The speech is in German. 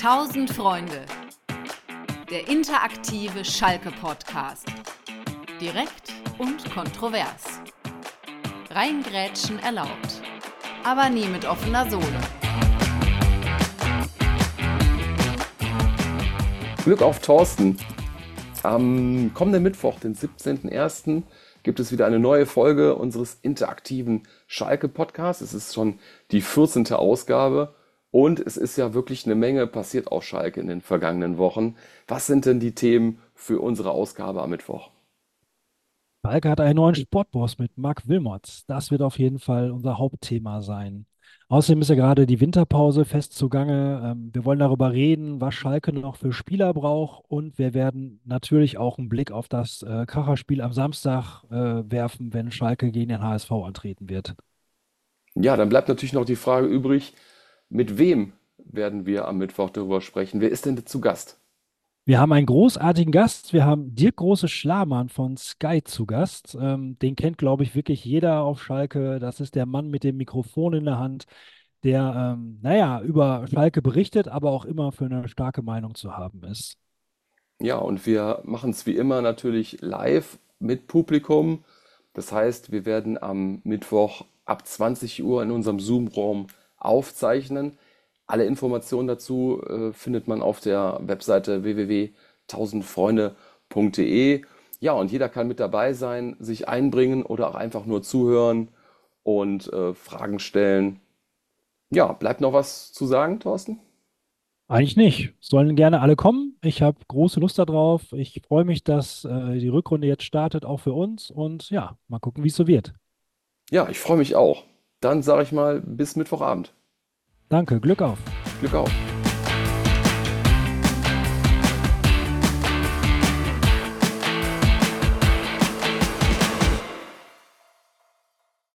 Tausend Freunde. Der interaktive Schalke-Podcast. Direkt und kontrovers. Reingrätschen erlaubt. Aber nie mit offener Sohle. Glück auf Thorsten. Am kommenden Mittwoch, den 17.01., gibt es wieder eine neue Folge unseres interaktiven Schalke-Podcasts. Es ist schon die 14. Ausgabe und es ist ja wirklich eine Menge passiert auf Schalke in den vergangenen Wochen. Was sind denn die Themen für unsere Ausgabe am Mittwoch? Schalke hat einen neuen Sportboss mit Marc Wilmots. Das wird auf jeden Fall unser Hauptthema sein. Außerdem ist ja gerade die Winterpause fest zugange. Ähm, wir wollen darüber reden, was Schalke noch für Spieler braucht und wir werden natürlich auch einen Blick auf das äh, Kracherspiel am Samstag äh, werfen, wenn Schalke gegen den HSV antreten wird. Ja, dann bleibt natürlich noch die Frage übrig, mit wem werden wir am Mittwoch darüber sprechen? Wer ist denn zu Gast? Wir haben einen großartigen Gast. Wir haben Dirk Große Schlamann von Sky zu Gast. Ähm, den kennt, glaube ich, wirklich jeder auf Schalke. Das ist der Mann mit dem Mikrofon in der Hand, der, ähm, naja, über Schalke berichtet, aber auch immer für eine starke Meinung zu haben ist. Ja, und wir machen es wie immer natürlich live mit Publikum. Das heißt, wir werden am Mittwoch ab 20 Uhr in unserem Zoom-Raum aufzeichnen. Alle Informationen dazu äh, findet man auf der Webseite www.tausendfreunde.de. Ja, und jeder kann mit dabei sein, sich einbringen oder auch einfach nur zuhören und äh, Fragen stellen. Ja, bleibt noch was zu sagen, Thorsten? Eigentlich nicht. Sollen gerne alle kommen. Ich habe große Lust darauf. Ich freue mich, dass äh, die Rückrunde jetzt startet, auch für uns. Und ja, mal gucken, wie es so wird. Ja, ich freue mich auch. Dann sage ich mal bis Mittwochabend. Danke, Glück auf. Glück auf.